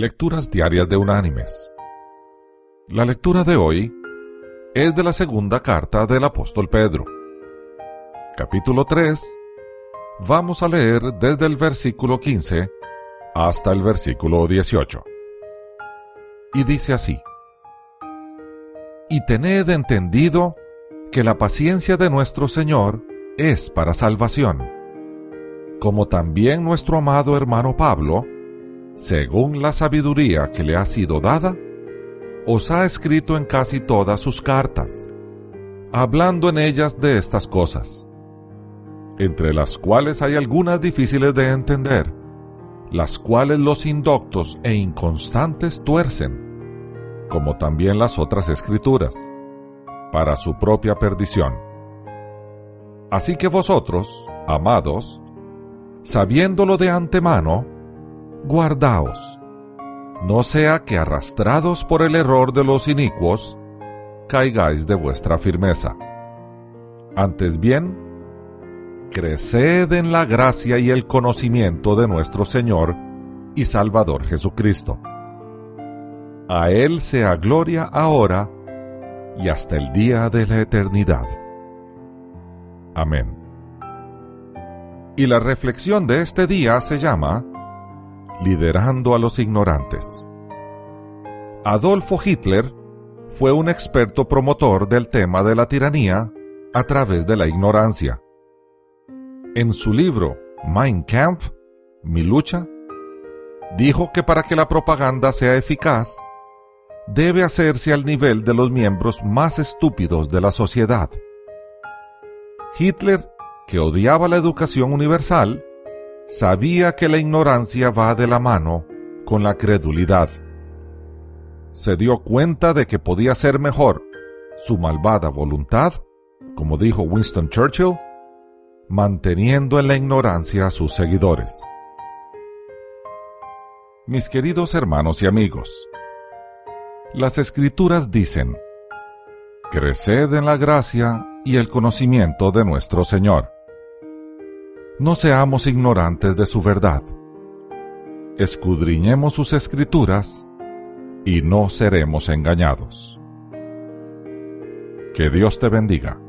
Lecturas Diarias de Unánimes. La lectura de hoy es de la segunda carta del apóstol Pedro. Capítulo 3. Vamos a leer desde el versículo 15 hasta el versículo 18. Y dice así. Y tened entendido que la paciencia de nuestro Señor es para salvación, como también nuestro amado hermano Pablo, según la sabiduría que le ha sido dada, os ha escrito en casi todas sus cartas, hablando en ellas de estas cosas, entre las cuales hay algunas difíciles de entender, las cuales los indoctos e inconstantes tuercen, como también las otras escrituras, para su propia perdición. Así que vosotros, amados, sabiéndolo de antemano, guardaos, no sea que arrastrados por el error de los inicuos, caigáis de vuestra firmeza. Antes bien, creced en la gracia y el conocimiento de nuestro Señor y Salvador Jesucristo. A Él sea gloria ahora y hasta el día de la eternidad. Amén. Y la reflexión de este día se llama Liderando a los ignorantes. Adolfo Hitler fue un experto promotor del tema de la tiranía a través de la ignorancia. En su libro Mein Kampf, Mi lucha, dijo que para que la propaganda sea eficaz, debe hacerse al nivel de los miembros más estúpidos de la sociedad. Hitler, que odiaba la educación universal, sabía que la ignorancia va de la mano con la credulidad. Se dio cuenta de que podía ser mejor su malvada voluntad, como dijo Winston Churchill, manteniendo en la ignorancia a sus seguidores. Mis queridos hermanos y amigos, las escrituras dicen, Creced en la gracia y el conocimiento de nuestro Señor no seamos ignorantes de su verdad. Escudriñemos sus escrituras y no seremos engañados. Que Dios te bendiga.